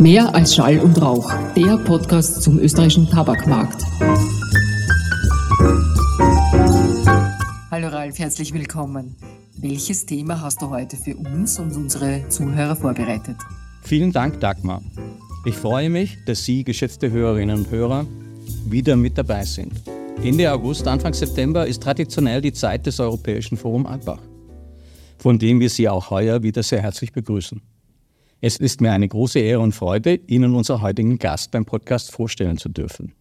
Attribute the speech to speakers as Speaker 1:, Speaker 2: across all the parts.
Speaker 1: Mehr als Schall und Rauch, der Podcast zum österreichischen Tabakmarkt. Hallo Ralf, herzlich willkommen. Welches Thema hast du heute für uns und unsere Zuhörer vorbereitet?
Speaker 2: Vielen Dank, Dagmar. Ich freue mich, dass Sie, geschätzte Hörerinnen und Hörer, wieder mit dabei sind. Ende August, Anfang September ist traditionell die Zeit des Europäischen Forum Albach, von dem wir Sie auch heuer wieder sehr herzlich begrüßen. Es ist mir eine große Ehre und Freude, Ihnen unseren heutigen Gast beim Podcast vorstellen zu dürfen.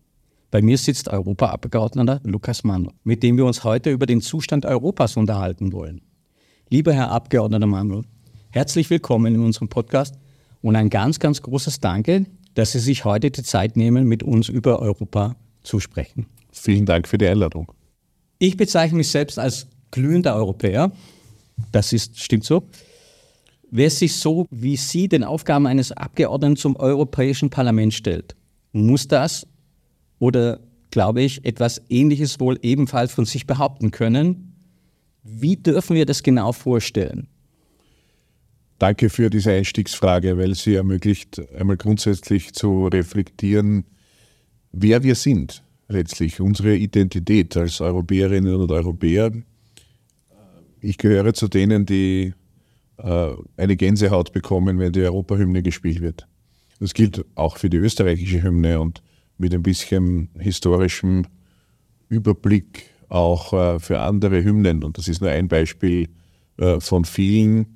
Speaker 2: Bei mir sitzt Europaabgeordneter Lukas Mann, mit dem wir uns heute über den Zustand Europas unterhalten wollen. Lieber Herr Abgeordneter Manuel, herzlich willkommen in unserem Podcast und ein ganz, ganz großes Danke, dass Sie sich heute die Zeit nehmen, mit uns über Europa zu sprechen.
Speaker 3: Vielen Dank für die Einladung.
Speaker 2: Ich bezeichne mich selbst als glühender Europäer. Das ist, stimmt so. Wer sich so wie Sie den Aufgaben eines Abgeordneten zum Europäischen Parlament stellt, muss das oder, glaube ich, etwas Ähnliches wohl ebenfalls von sich behaupten können. Wie dürfen wir das genau vorstellen?
Speaker 3: Danke für diese Einstiegsfrage, weil sie ermöglicht, einmal grundsätzlich zu reflektieren, wer wir sind, letztlich unsere Identität als Europäerinnen und Europäer. Ich gehöre zu denen, die eine Gänsehaut bekommen, wenn die Europahymne gespielt wird. Das gilt auch für die österreichische Hymne und mit ein bisschen historischem Überblick auch äh, für andere Hymnen. Und das ist nur ein Beispiel äh, von vielen,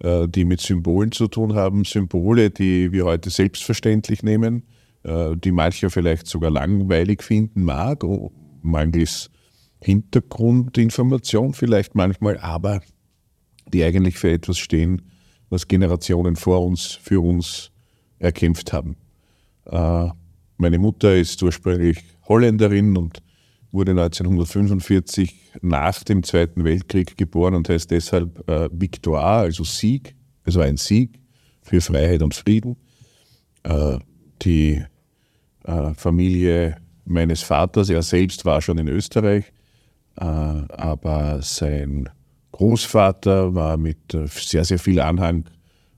Speaker 3: die mit Symbolen zu tun haben. Symbole, die wir heute selbstverständlich nehmen, die mancher vielleicht sogar langweilig finden mag, mangels Hintergrundinformation vielleicht manchmal, aber die eigentlich für etwas stehen, was Generationen vor uns, für uns erkämpft haben. Äh, meine Mutter ist ursprünglich Holländerin und wurde 1945 nach dem Zweiten Weltkrieg geboren und heißt deshalb äh, Victoire, also Sieg, also ein Sieg für Freiheit und Frieden. Äh, die äh, Familie meines Vaters, er selbst war schon in Österreich, äh, aber sein Großvater war mit äh, sehr, sehr viel Anhang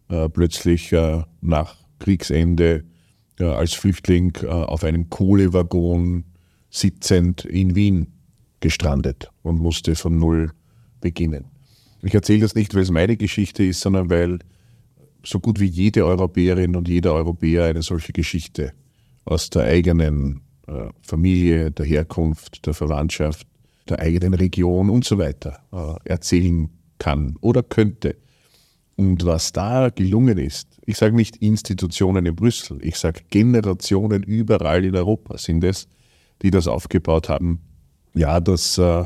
Speaker 3: äh, plötzlich äh, nach Kriegsende äh, als Flüchtling äh, auf einem Kohlewaggon sitzend in Wien gestrandet und musste von Null beginnen. Ich erzähle das nicht, weil es meine Geschichte ist, sondern weil so gut wie jede Europäerin und jeder Europäer eine solche Geschichte aus der eigenen äh, Familie, der Herkunft, der Verwandtschaft der eigenen Region und so weiter äh, erzählen kann oder könnte. Und was da gelungen ist, ich sage nicht Institutionen in Brüssel, ich sage Generationen überall in Europa sind es, die das aufgebaut haben. Ja, das äh,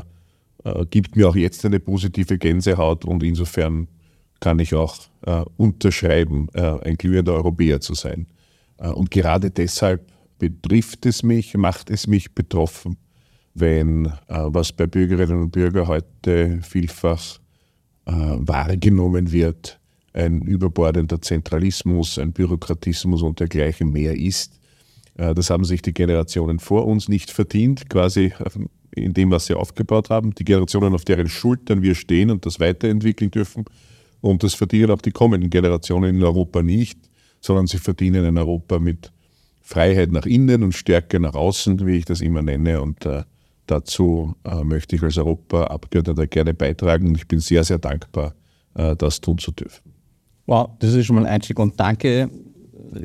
Speaker 3: äh, gibt mir auch jetzt eine positive Gänsehaut und insofern kann ich auch äh, unterschreiben, äh, ein glühender Europäer zu sein. Und gerade deshalb betrifft es mich, macht es mich betroffen, wenn äh, was bei Bürgerinnen und Bürgern heute vielfach äh, wahrgenommen wird, ein überbordender Zentralismus, ein Bürokratismus und dergleichen mehr ist. Äh, das haben sich die Generationen vor uns nicht verdient, quasi in dem, was sie aufgebaut haben. Die Generationen, auf deren Schultern wir stehen und das weiterentwickeln dürfen. Und das verdienen auch die kommenden Generationen in Europa nicht, sondern sie verdienen ein Europa mit Freiheit nach innen und Stärke nach außen, wie ich das immer nenne. Und äh, Dazu äh, möchte ich als Europaabgeordneter gerne beitragen und ich bin sehr, sehr dankbar, äh, das tun zu dürfen.
Speaker 2: Wow, das ist schon mal ein Einstieg und danke.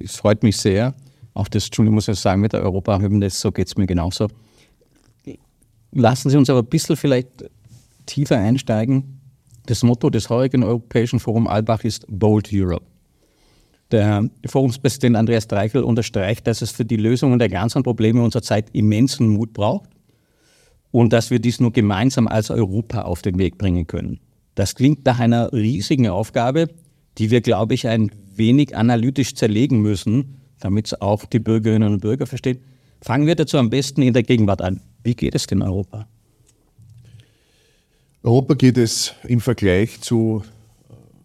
Speaker 2: Es freut mich sehr. Auch das, Entschuldigung, muss ich sagen, mit der Europahymne, so geht es mir genauso. Lassen Sie uns aber ein bisschen vielleicht tiefer einsteigen. Das Motto des heutigen Europäischen Forum Albach ist Bold Europe. Der Forumspräsident Andreas Dreichel unterstreicht, dass es für die Lösung der ganzen Probleme unserer Zeit immensen Mut braucht und dass wir dies nur gemeinsam als Europa auf den Weg bringen können. Das klingt nach einer riesigen Aufgabe, die wir, glaube ich, ein wenig analytisch zerlegen müssen, damit es auch die Bürgerinnen und Bürger verstehen. Fangen wir dazu am besten in der Gegenwart an. Wie geht es denn Europa?
Speaker 3: Europa geht es im Vergleich zu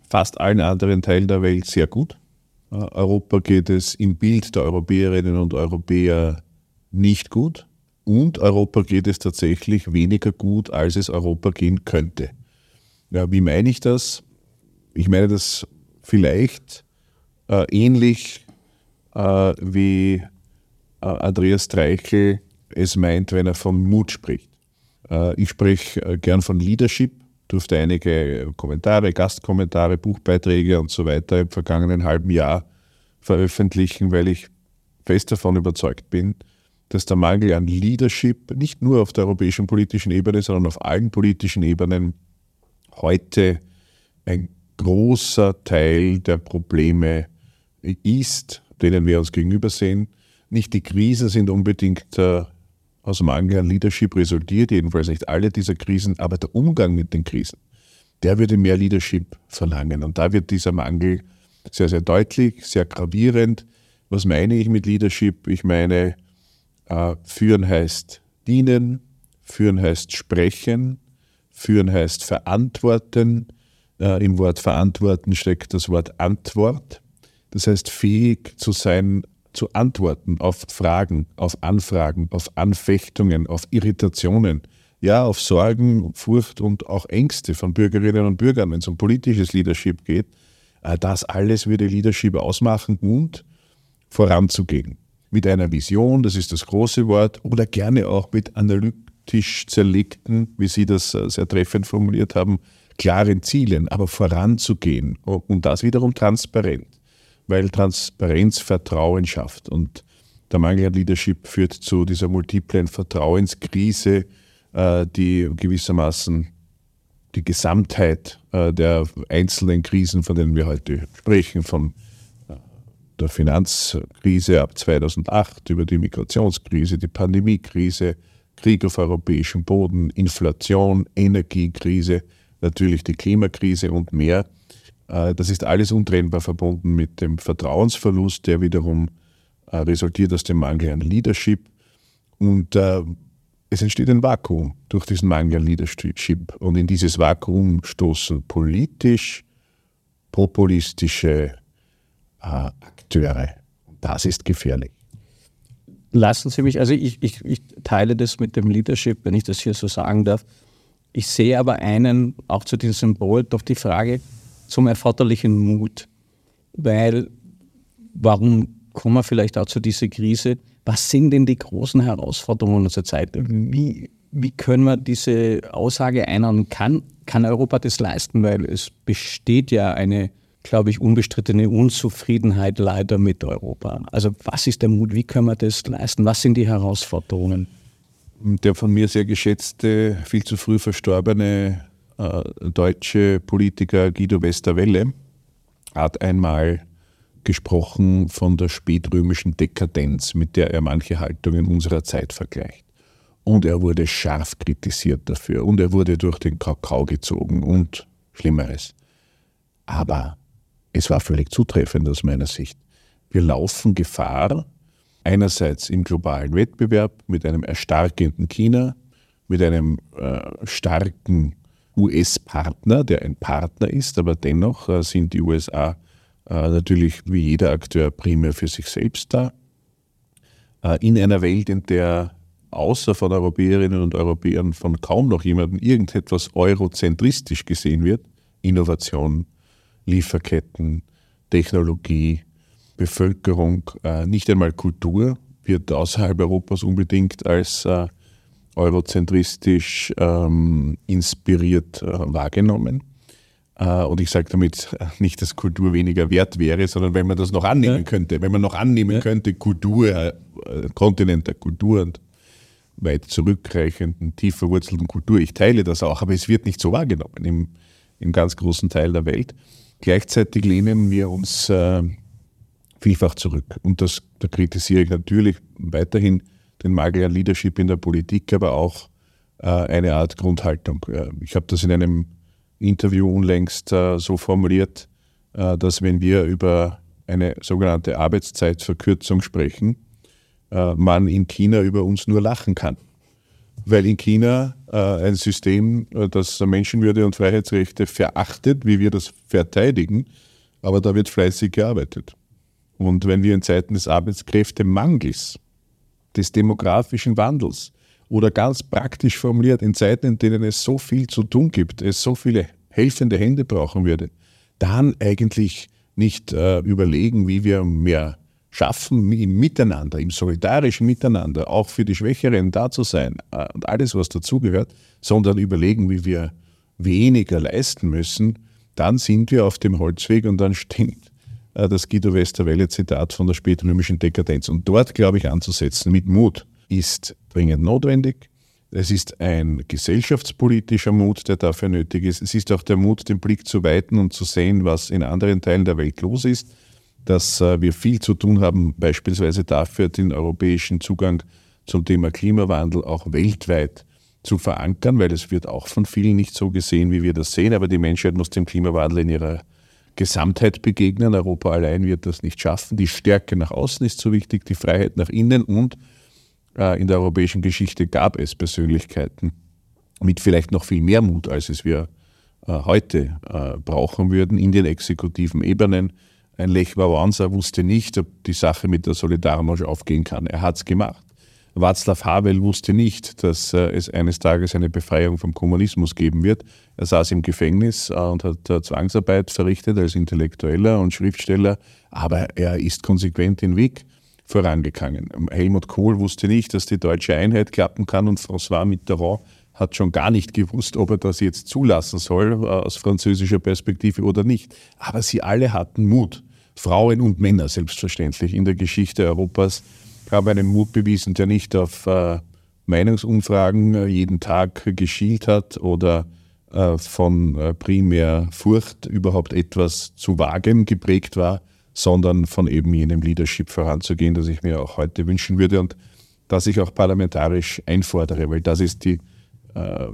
Speaker 3: fast allen anderen Teilen der Welt sehr gut. Europa geht es im Bild der Europäerinnen und Europäer nicht gut und Europa geht es tatsächlich weniger gut, als es Europa gehen könnte. Ja, wie meine ich das? Ich meine das vielleicht äh, ähnlich äh, wie äh, Andreas Streichel es meint, wenn er von Mut spricht. Äh, ich spreche äh, gern von Leadership, durfte einige Kommentare, Gastkommentare, Buchbeiträge und so weiter im vergangenen halben Jahr veröffentlichen, weil ich fest davon überzeugt bin, dass der Mangel an Leadership nicht nur auf der europäischen politischen Ebene, sondern auf allen politischen Ebenen heute ein großer Teil der Probleme ist, denen wir uns gegenüber sehen. Nicht die Krisen sind unbedingt äh, aus Mangel an Leadership resultiert, jedenfalls nicht alle dieser Krisen, aber der Umgang mit den Krisen, der würde mehr Leadership verlangen. Und da wird dieser Mangel sehr, sehr deutlich, sehr gravierend. Was meine ich mit Leadership? Ich meine, führen heißt dienen, führen heißt sprechen, führen heißt verantworten. Äh, Im Wort verantworten steckt das Wort Antwort. Das heißt, fähig zu sein, zu antworten auf Fragen, auf Anfragen, auf Anfechtungen, auf Irritationen, ja, auf Sorgen, Furcht und auch Ängste von Bürgerinnen und Bürgern, wenn es um politisches Leadership geht. Äh, das alles würde Leadership ausmachen und voranzugehen. Mit einer Vision, das ist das große Wort, oder gerne auch mit analytisch zerlegten, wie Sie das äh, sehr treffend formuliert haben, klaren Zielen, aber voranzugehen und das wiederum transparent weil Transparenz Vertrauen schafft. Und der Mangel an Leadership führt zu dieser multiplen Vertrauenskrise, äh, die gewissermaßen die Gesamtheit äh, der einzelnen Krisen, von denen wir heute sprechen, von der Finanzkrise ab 2008 über die Migrationskrise, die Pandemiekrise, Krieg auf europäischem Boden, Inflation, Energiekrise, natürlich die Klimakrise und mehr, äh, das ist alles untrennbar verbunden mit dem Vertrauensverlust, der wiederum äh, resultiert aus dem Mangel an Leadership. Und äh, es entsteht ein Vakuum durch diesen Mangel an Leadership. Und in dieses Vakuum stoßen politisch populistische Akteure. Das ist gefährlich.
Speaker 2: Lassen Sie mich, also ich, ich, ich teile das mit dem Leadership, wenn ich das hier so sagen darf. Ich sehe aber einen, auch zu diesem Symbol, doch die Frage, zum erforderlichen Mut. Weil, warum kommen wir vielleicht auch zu dieser Krise? Was sind denn die großen Herausforderungen unserer Zeit? Wie, wie können wir diese Aussage einordnen? Kann, kann Europa das leisten? Weil es besteht ja eine, glaube ich, unbestrittene Unzufriedenheit leider mit Europa. Also was ist der Mut? Wie können wir das leisten? Was sind die Herausforderungen?
Speaker 3: Der von mir sehr geschätzte, viel zu früh verstorbene äh, deutsche Politiker Guido Westerwelle hat einmal gesprochen von der spätrömischen Dekadenz, mit der er manche Haltungen unserer Zeit vergleicht. Und er wurde scharf kritisiert dafür und er wurde durch den Kakao gezogen und Schlimmeres. Aber es war völlig zutreffend aus meiner Sicht. Wir laufen Gefahr, einerseits im globalen Wettbewerb mit einem erstarkenden China, mit einem äh, starken US-Partner, der ein Partner ist, aber dennoch äh, sind die USA äh, natürlich wie jeder Akteur primär für sich selbst da. Äh, in einer Welt, in der außer von Europäerinnen und Europäern von kaum noch jemandem irgendetwas eurozentristisch gesehen wird, Innovation, Lieferketten, Technologie, Bevölkerung, nicht einmal Kultur wird außerhalb Europas unbedingt als eurozentristisch ähm, inspiriert äh, wahrgenommen. Äh, und ich sage damit nicht, dass Kultur weniger wert wäre, sondern wenn man das noch annehmen ja. könnte, wenn man noch annehmen ja. könnte, Kultur, äh, Kontinent der Kultur und weit zurückreichenden, tief verwurzelten Kultur, ich teile das auch, aber es wird nicht so wahrgenommen im, im ganz großen Teil der Welt. Gleichzeitig lehnen wir uns äh, vielfach zurück. Und das, da kritisiere ich natürlich weiterhin den Mangel an Leadership in der Politik, aber auch äh, eine Art Grundhaltung. Äh, ich habe das in einem Interview unlängst äh, so formuliert, äh, dass wenn wir über eine sogenannte Arbeitszeitverkürzung sprechen, man in China über uns nur lachen kann. Weil in China äh, ein System, das Menschenwürde und Freiheitsrechte verachtet, wie wir das verteidigen, aber da wird fleißig gearbeitet. Und wenn wir in Zeiten des Arbeitskräftemangels des demografischen Wandels oder ganz praktisch formuliert, in Zeiten, in denen es so viel zu tun gibt, es so viele helfende Hände brauchen würde, dann eigentlich nicht äh, überlegen, wie wir mehr schaffen, im Miteinander, im solidarischen Miteinander, auch für die Schwächeren da zu sein äh, und alles, was dazugehört, sondern überlegen, wie wir weniger leisten müssen, dann sind wir auf dem Holzweg und dann stimmt äh, das Guido Westerwelle-Zitat von der spätrömischen Dekadenz. Und dort, glaube ich, anzusetzen mit Mut ist dringend notwendig. Es ist ein gesellschaftspolitischer Mut, der dafür nötig ist. Es ist auch der Mut, den Blick zu weiten und zu sehen, was in anderen Teilen der Welt los ist. Dass äh, wir viel zu tun haben, beispielsweise dafür, den europäischen Zugang zum Thema Klimawandel auch weltweit zu verankern, weil es wird auch von vielen nicht so gesehen, wie wir das sehen. Aber die Menschheit muss dem Klimawandel in ihrer Gesamtheit begegnen. Europa allein wird das nicht schaffen. Die Stärke nach außen ist so wichtig, die Freiheit nach innen und äh, in der europäischen Geschichte gab es Persönlichkeiten mit vielleicht noch viel mehr Mut, als es wir äh, heute brauchen würden in den exekutiven Ebenen. Ein Lech Wałęsa wusste nicht, ob die Sache mit der Solidarność aufgehen kann. Er hat es gemacht. Václav Havel wusste nicht, dass es eines Tages eine Befreiung vom Kommunismus geben wird. Er saß im Gefängnis und hat Zwangsarbeit verrichtet als Intellektueller und Schriftsteller, aber er ist konsequent den Weg vorangegangen. Helmut Kohl wusste nicht, dass die deutsche Einheit klappen kann und François Mitterrand hat schon gar nicht gewusst, ob er das jetzt zulassen soll äh, aus französischer Perspektive oder nicht. Aber sie alle hatten Mut. Frauen und Männer selbstverständlich in der Geschichte Europas haben einen Mut bewiesen, der nicht auf äh, Meinungsumfragen äh, jeden Tag geschielt hat oder von primär Furcht überhaupt etwas zu wagen geprägt war, sondern von eben jenem Leadership voranzugehen, das ich mir auch heute wünschen würde und das ich auch parlamentarisch einfordere, weil das ist die äh,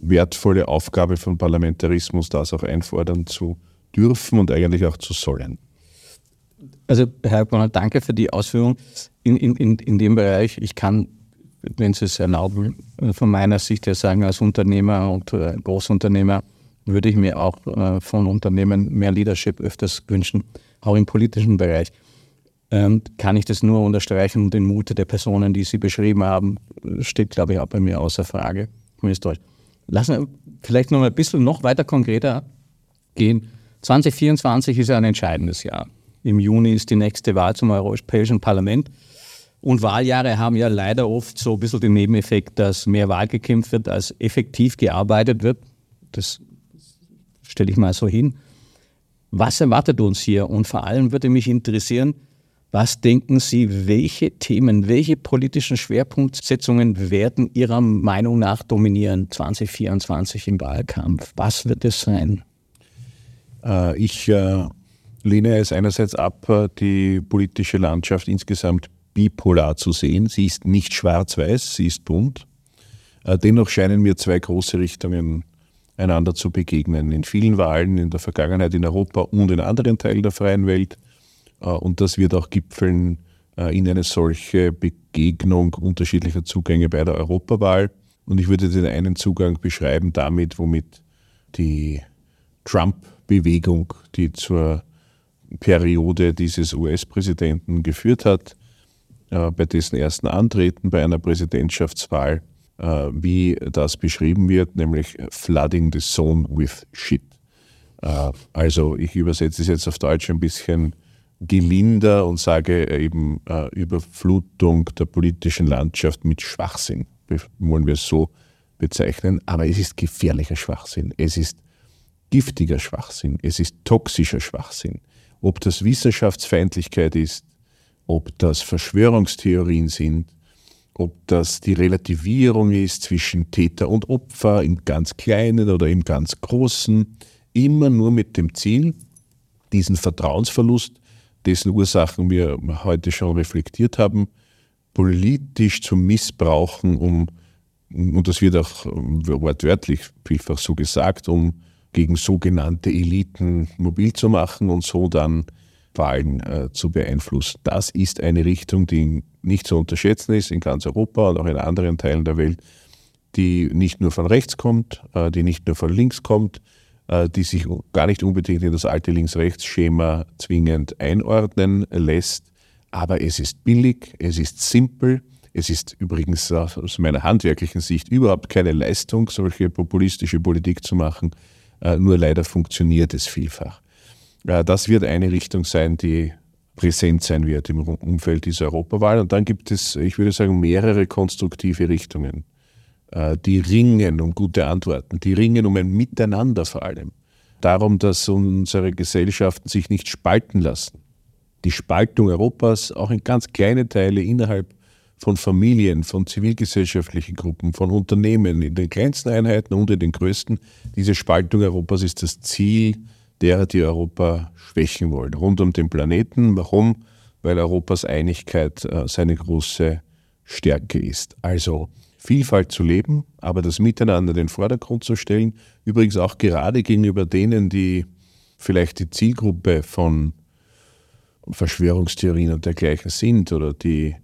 Speaker 3: wertvolle Aufgabe von Parlamentarismus, das auch einfordern zu dürfen und eigentlich auch zu sollen.
Speaker 2: Also Herr Bonner, danke für die Ausführung in, in, in, in dem Bereich. Ich kann, wenn Sie es erlauben, von meiner Sicht her sagen, als Unternehmer und äh, Großunternehmer würde ich mir auch äh, von Unternehmen mehr Leadership öfters wünschen auch im politischen Bereich, ähm, kann ich das nur unterstreichen. Und den Mut der Personen, die Sie beschrieben haben, steht, glaube ich, auch bei mir außer Frage. Zumindest Deutsch. Lassen wir vielleicht noch ein bisschen noch weiter konkreter gehen. 2024 ist ja ein entscheidendes Jahr. Im Juni ist die nächste Wahl zum Europäischen Parlament. Und Wahljahre haben ja leider oft so ein bisschen den Nebeneffekt, dass mehr Wahl gekämpft wird, als effektiv gearbeitet wird. Das stelle ich mal so hin. Was erwartet uns hier? Und vor allem würde mich interessieren, was denken Sie, welche Themen, welche politischen Schwerpunktsetzungen werden Ihrer Meinung nach dominieren 2024 im Wahlkampf? Was wird es sein?
Speaker 3: Äh, ich äh, lehne es einerseits ab, äh, die politische Landschaft insgesamt bipolar zu sehen. Sie ist nicht schwarz-weiß, sie ist bunt. Dennoch scheinen mir zwei große Richtungen einander zu begegnen. In vielen Wahlen in der Vergangenheit in Europa und in anderen Teilen der freien Welt. Äh, und das wird auch gipfeln äh, in eine solche Begegnung unterschiedlicher Zugänge bei der Europawahl. Und ich würde den einen Zugang beschreiben damit, womit die Trump-Bewegung, die zur Periode dieses US-Präsidenten geführt hat, äh, bei dessen ersten Antreten bei einer Präsidentschaftswahl wie das beschrieben wird, nämlich flooding the zone with shit. Also ich übersetze es jetzt auf Deutsch ein bisschen gelinder und sage eben äh, Überflutung der politischen Landschaft mit Schwachsinn. Wollen wir es so bezeichnen. Aber es ist gefährlicher Schwachsinn. Es ist giftiger Schwachsinn. Es ist toxischer Schwachsinn. Ob das Wissenschaftsfeindlichkeit ist, ob das Verschwörungstheorien sind, ob das die Relativierung ist zwischen Täter und Opfer im ganz Kleinen oder im ganz Großen, immer nur mit dem Ziel, diesen Vertrauensverlust, dessen Ursachen wir heute schon reflektiert haben, politisch zu missbrauchen, um, und das wird auch wortwörtlich vielfach so gesagt, um gegen sogenannte Eliten mobil zu machen und so dann Wahlen äh, zu beeinflussen. Das ist eine Richtung, die nicht zu unterschätzen ist in ganz Europa und auch in anderen Teilen der Welt, die nicht nur von rechts kommt, äh, die nicht nur von links kommt, die sich gar nicht unbedingt in das alte Links-Rechts-Schema zwingend einordnen lässt. Aber es ist billig, es ist simpel, es ist übrigens aus meiner handwerklichen Sicht überhaupt keine Leistung, solche populistische Politik zu machen. Äh, nur leider funktioniert es vielfach. Das wird eine Richtung sein, die präsent sein wird im Umfeld dieser Europawahl. Und dann gibt es, ich würde sagen, mehrere konstruktive Richtungen, äh, die ringen um gute Antworten, die ringen um ein Miteinander vor allem. Darum, dass unsere Gesellschaften sich nicht spalten lassen. Die Spaltung Europas auch in ganz kleine Teile innerhalb von Familien, von zivilgesellschaftlichen Gruppen, von Unternehmen, in den kleinsten Einheiten und in den größten. Diese Spaltung Europas ist das Ziel derer, die Europa schwächen wollen, rund um den Planeten. Warum? Weil Europas Einigkeit äh, seine große Stärke ist. Also Vielfalt zu leben, aber das Miteinander in den Vordergrund zu stellen. Übrigens auch gerade gegenüber denen, die vielleicht die Zielgruppe von Verschwörungstheorien und dergleichen sind oder die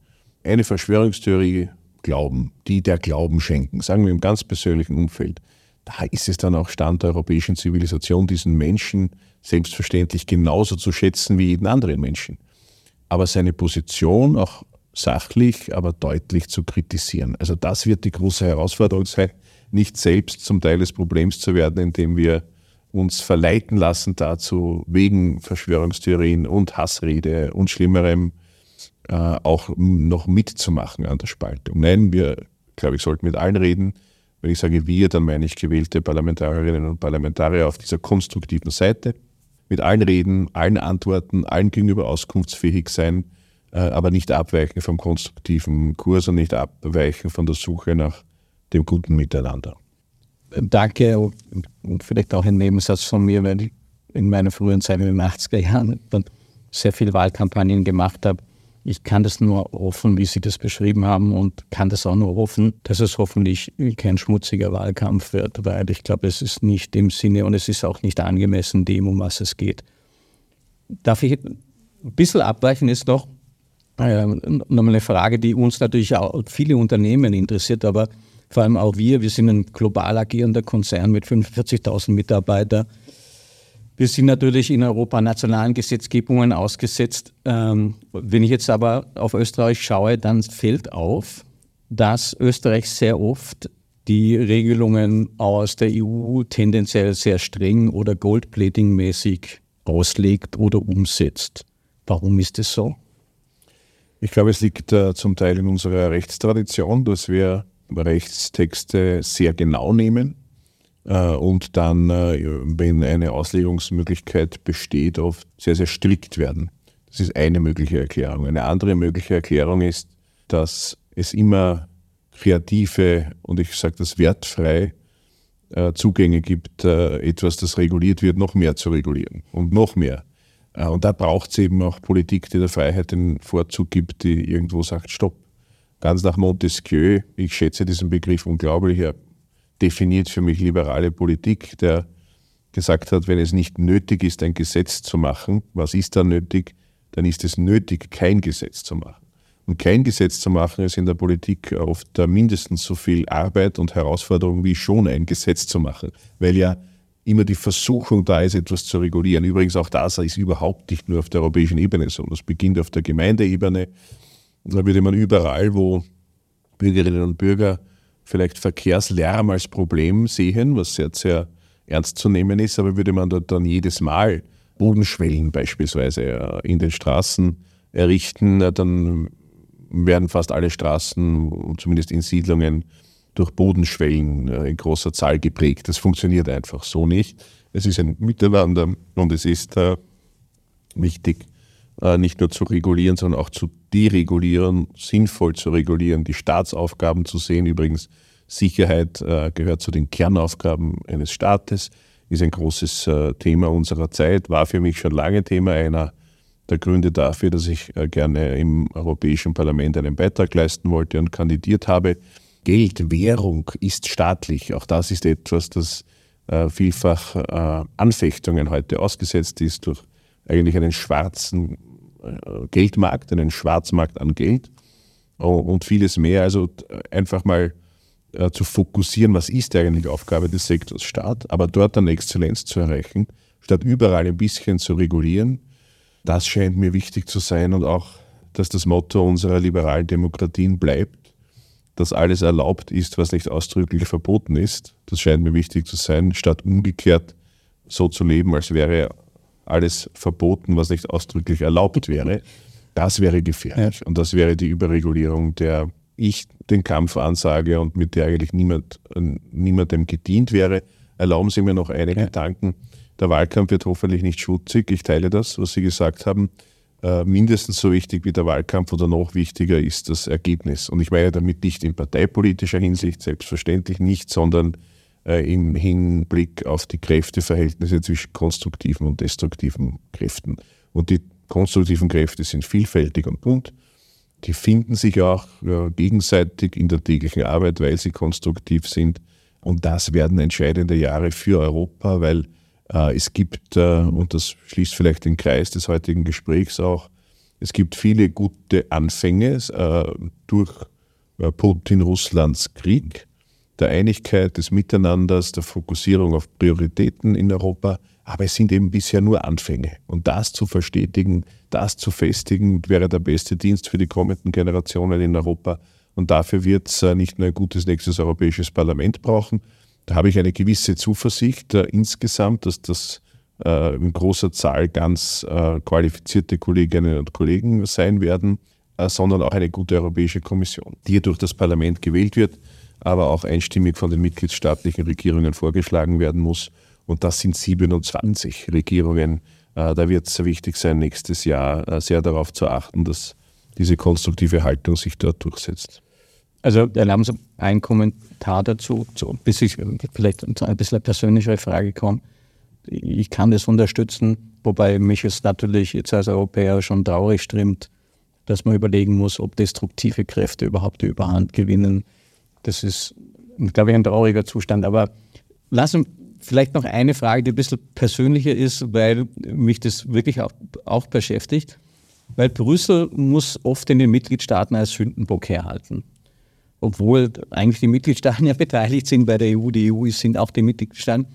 Speaker 3: eine Verschwörungstheorie glauben, die der Glauben schenken, sagen wir im ganz persönlichen Umfeld da ist es dann auch Stand der europäischen Zivilisation, diesen Menschen selbstverständlich genauso zu schätzen wie jeden anderen Menschen. Aber seine Position auch sachlich, aber deutlich zu kritisieren. Also das wird die große Herausforderung sein, nicht selbst zum Teil des Problems zu werden, indem wir uns verleiten lassen dazu, wegen Verschwörungstheorien und Hassrede und Schlimmerem äh, auch noch mitzumachen an der Spaltung. Nein, wir, glaube ich, sollten mit allen reden, wenn ich sage wir, dann meine ich gewählte Parlamentarierinnen und Parlamentarier auf dieser konstruktiven Seite. Mit allen reden, allen antworten, allen gegenüber auskunftsfähig sein, aber nicht abweichen vom konstruktiven Kurs und nicht abweichen von der Suche nach dem guten Miteinander.
Speaker 2: Danke und vielleicht auch ein Nebensatz von mir, weil ich in meiner frühen Zeit in den 80er Jahren sehr viele Wahlkampagnen gemacht habe ich kann das nur hoffen, wie Sie das beschrieben haben und kann das auch nur hoffen, dass es hoffentlich kein schmutziger Wahlkampf wird, weil ich glaube, es ist nicht im Sinne und es ist auch nicht angemessen dem, um was es geht. Darf ich ein bisschen abweichen ist noch, nochmal eine Frage, die uns natürlich auch viele Unternehmen interessiert, aber vor allem auch wir. Wir sind ein global agierender Konzern mit 45.000 Mitarbeitern wir sind natürlich in Europa nationalen Gesetzgebungen ausgesetzt. Ähm, wenn ich jetzt aber auf Österreich schaue, dann fällt auf, dass Österreich sehr oft die Regelungen aus der EU tendenziell sehr streng oder Goldplating-mäßig auslegt oder umsetzt. Warum ist es so?
Speaker 3: Ich glaube, es liegt äh, zum Teil in unserer Rechtstradition, dass wir Rechtstexte sehr genau nehmen äh, und dann, äh, wenn eine Auslegungsmöglichkeit besteht, oft sehr, sehr strikt werden. Das ist eine mögliche Erklärung. Eine andere mögliche Erklärung ist, dass es immer kreative und ich sage das wertfrei äh, Zugänge gibt, etwas, das reguliert wird, noch mehr zu regulieren und noch mehr. Und da braucht es eben auch Politik, die der Freiheit den Vorzug gibt, die irgendwo sagt, stopp. Ganz nach Montesquieu, ich schätze diesen Begriff unglaublich, er definiert für mich liberale Politik, der gesagt hat, wenn es nicht nötig ist, ein Gesetz zu machen, was ist da nötig? Dann ist es nötig, kein Gesetz zu machen. Und kein Gesetz zu machen ist in der Politik oft mindestens so viel Arbeit und Herausforderung wie schon ein Gesetz zu machen, weil ja immer die Versuchung da ist, etwas zu regulieren. Übrigens auch das ist überhaupt nicht nur auf der europäischen Ebene so. Das beginnt auf der Gemeindeebene. Da würde man überall, wo Bürgerinnen und Bürger vielleicht Verkehrslärm als Problem sehen, was sehr, sehr ernst zu nehmen ist, aber würde man dort dann jedes Mal Bodenschwellen beispielsweise äh, in den Straßen errichten, dann werden fast alle Straßen, zumindest in Siedlungen, durch Bodenschwellen äh, in großer Zahl geprägt. Das funktioniert einfach so nicht. Es ist ein Miteinander und es ist wichtig, nicht nur zu regulieren, sondern auch zu deregulieren, sinnvoll zu regulieren, die Staatsaufgaben zu sehen. Übrigens, Sicherheit äh, gehört zu den Kernaufgaben eines Staates, ist ein großes äh, Thema unserer Zeit, war für mich schon lange Thema, einer der Gründe dafür, dass ich äh, gerne im Europäischen Parlament einen Beitrag leisten wollte und kandidiert habe. Geld, Währung ist staatlich. Auch das ist etwas, das äh, vielfach äh, Anfechtungen heute ausgesetzt ist durch eigentlich einen schwarzen äh, Geldmarkt, einen Schwarzmarkt an Geld und vieles mehr. Also einfach mal äh, zu fokussieren, was ist eigentlich die Aufgabe des Sektors Staat, aber dort dann Exzellenz zu erreichen, statt überall ein bisschen zu regulieren. Das scheint mir wichtig zu sein und auch, dass das Motto unserer liberalen Demokratien bleibt, dass alles erlaubt ist, was nicht ausdrücklich verboten ist. Das scheint mir wichtig zu sein, statt umgekehrt so zu leben, als wäre alles verboten, was nicht ausdrücklich erlaubt wäre. Das wäre gefährlich. Ja. Und das wäre die Überregulierung, der ich den Kampf ansage und mit der eigentlich niemand, niemandem gedient wäre. Erlauben Sie mir noch einige ja. Gedanken. Der Wahlkampf wird hoffentlich nicht schmutzig. Ich teile das, was Sie gesagt haben. Äh, mindestens so wichtig wie der Wahlkampf oder noch wichtiger ist das Ergebnis. Und ich meine damit nicht in parteipolitischer Hinsicht, selbstverständlich nicht, sondern äh, im Hinblick auf die Kräfteverhältnisse zwischen konstruktiven und destruktiven Kräften. Und die konstruktiven Kräfte sind vielfältig und bunt. Die finden sich auch äh, gegenseitig in der täglichen Arbeit, weil sie konstruktiv sind. Und das werden entscheidende Jahre für Europa, weil es gibt, äh, und das schließt vielleicht den Kreis des heutigen Gesprächs auch, es gibt viele gute Anfänge äh, durch Putin-Russlands Krieg, der Einigkeit, des Miteinanders, der Fokussierung auf Prioritäten in Europa. Aber es sind eben bisher nur Anfänge. Und das zu verstetigen, das zu festigen, wäre der beste Dienst für die kommenden Generationen in Europa. Und dafür wird es nicht nur ein gutes nächstes Europäisches Parlament brauchen, da habe ich eine gewisse Zuversicht äh, insgesamt, dass das äh, in großer Zahl ganz äh, qualifizierte Kolleginnen und Kollegen sein werden, äh, sondern auch eine gute Europäische Kommission, die durch das Parlament gewählt wird, aber auch einstimmig von den mitgliedstaatlichen Regierungen vorgeschlagen werden muss. Und das sind 27 Regierungen. Äh, da wird es sehr wichtig sein, nächstes Jahr äh, sehr darauf zu achten, dass diese konstruktive Haltung sich dort durchsetzt.
Speaker 2: Also erlauben Sie einen Kommentar dazu, so, bis ich vielleicht ein bisschen persönlichere Frage komme. Ich kann das unterstützen, wobei mich es natürlich jetzt als Europäer schon traurig stimmt, dass man überlegen muss, ob destruktive Kräfte überhaupt die Überhand gewinnen. Das ist, glaube ich, ein trauriger Zustand. Aber lassen vielleicht noch eine Frage, die ein bisschen persönlicher ist, weil mich das wirklich auch, auch beschäftigt. Weil Brüssel muss oft in den Mitgliedstaaten als Sündenbock herhalten obwohl eigentlich die Mitgliedstaaten ja beteiligt sind bei der EU, die EU sind auch die Mitgliedstaaten.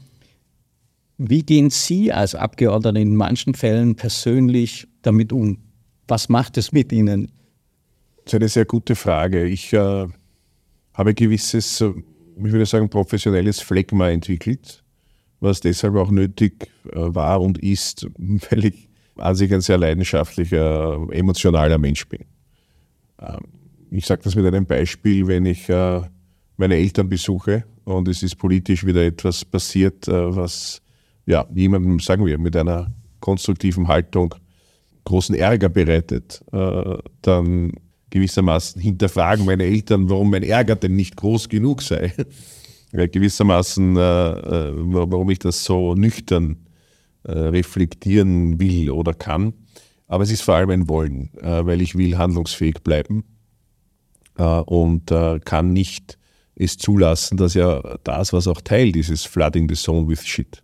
Speaker 2: Wie gehen Sie als Abgeordneter in manchen Fällen persönlich damit um? Was macht es mit Ihnen?
Speaker 3: Das ist eine sehr gute Frage. Ich äh, habe gewisses, ich würde sagen, professionelles Phlegma entwickelt, was deshalb auch nötig äh, war und ist, weil ich an sich ein sehr leidenschaftlicher, emotionaler Mensch bin. Ähm, ich sage das mit einem Beispiel, wenn ich äh, meine Eltern besuche und es ist politisch wieder etwas passiert, äh, was ja, jemandem, sagen wir, mit einer konstruktiven Haltung großen Ärger bereitet, äh, dann gewissermaßen hinterfragen meine Eltern, warum mein Ärger denn nicht groß genug sei. gewissermaßen, äh, äh, warum ich das so nüchtern äh, reflektieren will oder kann. Aber es ist vor allem ein Wollen, weil ich will handlungsfähig bleiben und äh, kann nicht es zulassen, dass ja das, was auch Teil dieses Flooding the Zone with Shit,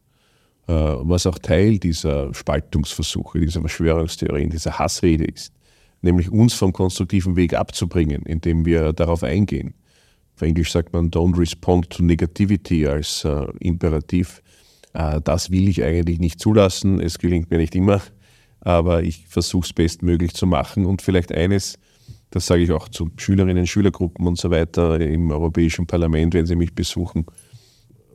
Speaker 3: äh, was auch Teil dieser Spaltungsversuche, dieser Verschwörungstheorien, dieser Hassrede ist, nämlich uns vom konstruktiven Weg abzubringen, indem wir darauf eingehen. Auf Englisch sagt man don't respond to negativity als äh, Imperativ. Äh, das will ich eigentlich nicht zulassen. Es gelingt mir nicht immer, aber ich versuche es bestmöglich zu machen und vielleicht eines das sage ich auch zu Schülerinnen, Schülergruppen und so weiter im Europäischen Parlament, wenn sie mich besuchen.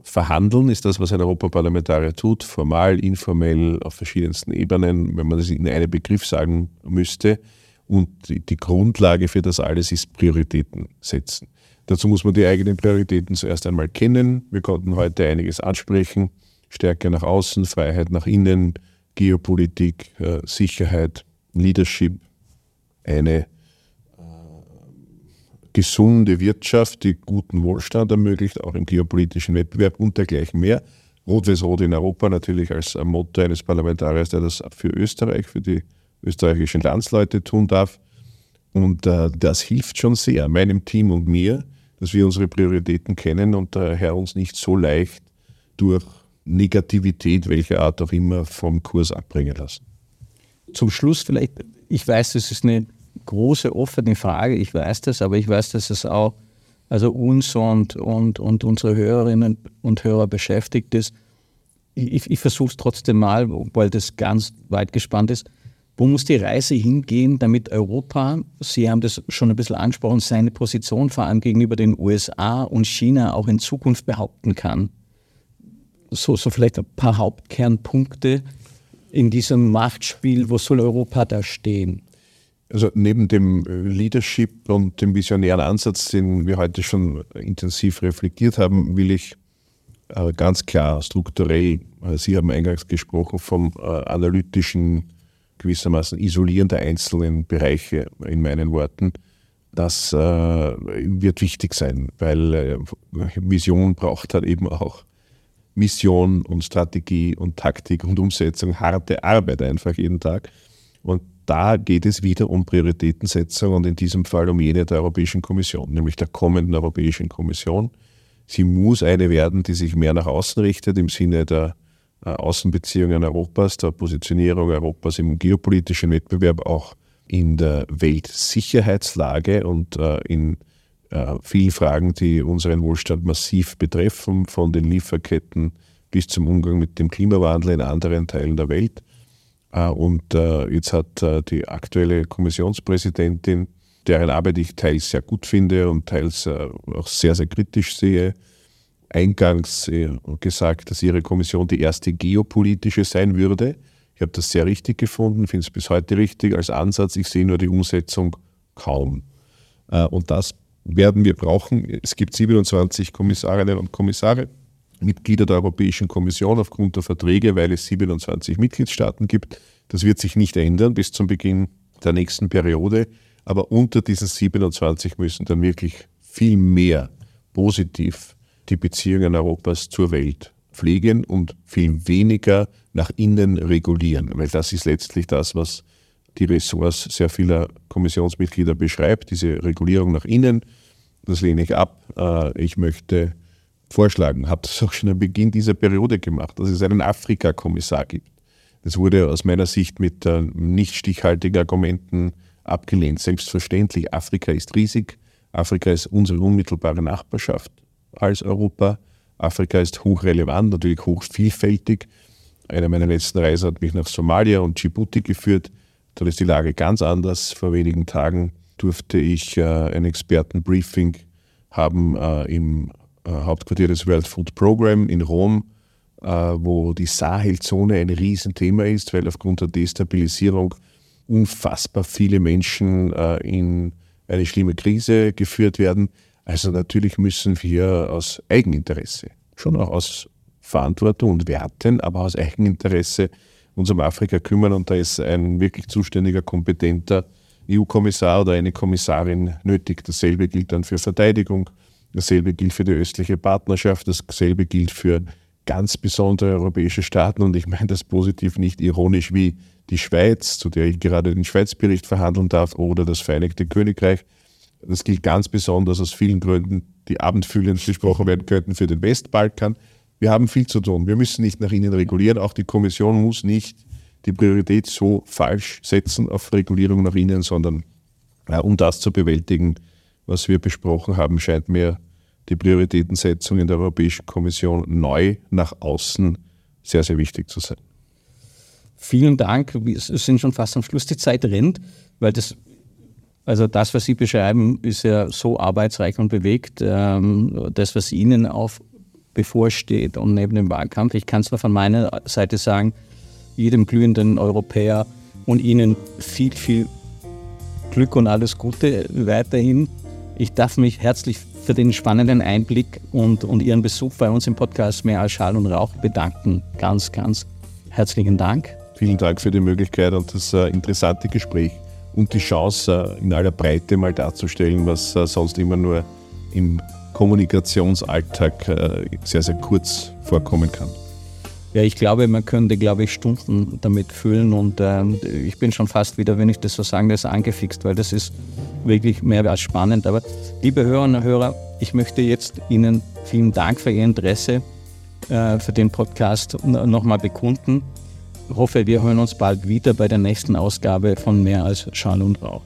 Speaker 3: Verhandeln ist das, was ein Europaparlamentarier tut, formal, informell, auf verschiedensten Ebenen, wenn man das in einem Begriff sagen müsste. Und die Grundlage für das alles ist Prioritäten setzen. Dazu muss man die eigenen Prioritäten zuerst einmal kennen. Wir konnten heute einiges ansprechen. Stärke nach außen, Freiheit nach innen, Geopolitik, äh, Sicherheit, Leadership, eine gesunde Wirtschaft, die guten Wohlstand ermöglicht, auch im geopolitischen Wettbewerb und dergleichen mehr. Rot-Weiß-Rot in Europa natürlich als Motto eines Parlamentariers, der das für Österreich, für die österreichischen Landsleute tun darf. Und äh, das hilft schon sehr, meinem Team und mir, dass wir unsere Prioritäten kennen und daher uns nicht so leicht durch Negativität, welcher Art auch immer, vom Kurs abbringen lassen.
Speaker 2: Zum Schluss vielleicht, ich weiß, das ist eine große offene Frage. Ich weiß das, aber ich weiß, dass es auch also uns und, und, und unsere Hörerinnen und Hörer beschäftigt ist. Ich, ich versuche es trotzdem mal, weil das ganz weit gespannt ist. Wo muss die Reise hingehen, damit Europa, Sie haben das schon ein bisschen angesprochen, seine Position vor allem gegenüber den USA und China auch in Zukunft behaupten kann? So, so vielleicht ein paar Hauptkernpunkte, in diesem Machtspiel, wo soll Europa da stehen?
Speaker 3: Also neben dem Leadership und dem visionären Ansatz, den wir heute schon intensiv reflektiert haben, will ich äh, ganz klar strukturell, äh, Sie haben eingangs gesprochen vom äh, analytischen, gewissermaßen Isolieren der einzelnen Bereiche in meinen Worten. Das wird wichtig sein, weil Vision braucht halt eben auch Mission und Strategie und Taktik und Umsetzung, harte Arbeit einfach jeden Tag. Und da geht es wieder um Prioritätensetzung und in diesem Fall um jene der Europäischen Kommission, nämlich der kommenden Europäischen Kommission. Sie muss eine werden, die sich mehr nach außen richtet im Sinne der äh, Außenbeziehungen Europas, der Positionierung Europas im geopolitischen Wettbewerb, auch in der Weltsicherheitslage und äh, in äh, vielen Fragen, die unseren Wohlstand massiv betreffen, von den Lieferketten bis zum Umgang mit dem Klimawandel in anderen Teilen der Welt. Äh, und äh, jetzt hat äh, die aktuelle Kommissionspräsidentin, deren Arbeit ich teils sehr gut finde und teils auch sehr, sehr kritisch sehe, eingangs gesagt, dass ihre Kommission die erste geopolitische sein würde. Ich habe das sehr richtig gefunden, finde es bis heute richtig als Ansatz. Ich sehe nur die Umsetzung kaum. Und das werden wir brauchen. Es gibt 27 Kommissarinnen und Kommissare, Mitglieder der Europäischen Kommission aufgrund der Verträge, weil es 27 Mitgliedstaaten gibt. Das wird sich nicht ändern bis zum Beginn der nächsten Periode. Aber unter diesen 27 müssen dann wirklich viel mehr positiv die Beziehungen Europas zur Welt pflegen und viel weniger nach innen regulieren. Weil das ist letztlich das, was die Ressorts sehr vieler Kommissionsmitglieder beschreibt, diese Regulierung nach innen. Das lehne ich ab. Äh, ich möchte vorschlagen, habe das auch schon am Beginn dieser Periode gemacht, dass es einen Afrika-Kommissar gibt. Das wurde aus meiner Sicht mit äh, nicht stichhaltigen Argumenten abgelehnt. Selbstverständlich, Afrika ist riesig. Afrika ist unsere unmittelbare Nachbarschaft als Europa. Afrika ist hochrelevant, natürlich hochvielfältig. Eine meiner letzten Reisen hat mich nach Somalia und Djibouti geführt. Dort ist die Lage ganz anders. Vor wenigen Tagen durfte ich äh, ein Expertenbriefing haben äh, im Hauptquartier des World Food Program in Rom, äh, wo die Sahelzone ein Riesenthema ist, weil aufgrund der Destabilisierung unfassbar viele Menschen äh, in eine schlimme Krise geführt werden. Also natürlich müssen wir aus Eigeninteresse, schon auch aus Verantwortung und Werten, aber aus Eigeninteresse uns um Afrika kümmern und da ist ein wirklich zuständiger, kompetenter EU-Kommissar oder eine Kommissarin nötig. Dasselbe gilt dann für Verteidigung, dasselbe gilt für die östliche Partnerschaft, dasselbe gilt für ganz besondere europäische Staaten und ich meine das positiv nicht ironisch wie die Schweiz, zu der ich gerade den Schweizbericht verhandeln darf, oder das Vereinigte Königreich. Das gilt ganz besonders aus vielen Gründen, die abendfüllend besprochen werden könnten für den Westbalkan. Wir haben viel zu tun. Wir müssen nicht nach innen regulieren. Auch die Kommission muss nicht die Priorität so falsch setzen auf Regulierung nach innen, sondern äh, um das zu bewältigen, was wir besprochen haben, scheint mir die Prioritätensetzung in der Europäischen Kommission neu nach außen sehr, sehr wichtig zu sein.
Speaker 2: Vielen Dank. Wir sind schon fast am Schluss. Die Zeit rennt, weil das, also das, was Sie beschreiben, ist ja so arbeitsreich und bewegt. Ähm, das, was Ihnen auf bevorsteht und neben dem Wahlkampf. Ich kann es nur von meiner Seite sagen, jedem glühenden Europäer und Ihnen viel, viel Glück und alles Gute weiterhin. Ich darf mich herzlich für den spannenden Einblick und, und Ihren Besuch bei uns im Podcast Mehr als Schall und Rauch bedanken. Ganz, ganz herzlichen Dank.
Speaker 3: Vielen Dank für die Möglichkeit und das äh, interessante Gespräch und die Chance, äh, in aller Breite mal darzustellen, was äh, sonst immer nur im Kommunikationsalltag äh, sehr, sehr kurz vorkommen kann.
Speaker 2: Ja, ich glaube, man könnte, glaube ich, Stunden damit füllen und äh, ich bin schon fast wieder, wenn ich das so sagen darf, angefixt, weil das ist wirklich mehr als spannend. Aber liebe Hörerinnen und Hörer, ich möchte jetzt Ihnen vielen Dank für Ihr Interesse äh, für den Podcast nochmal bekunden. Ich hoffe, wir hören uns bald wieder bei der nächsten Ausgabe von Mehr als Schall und Rauch.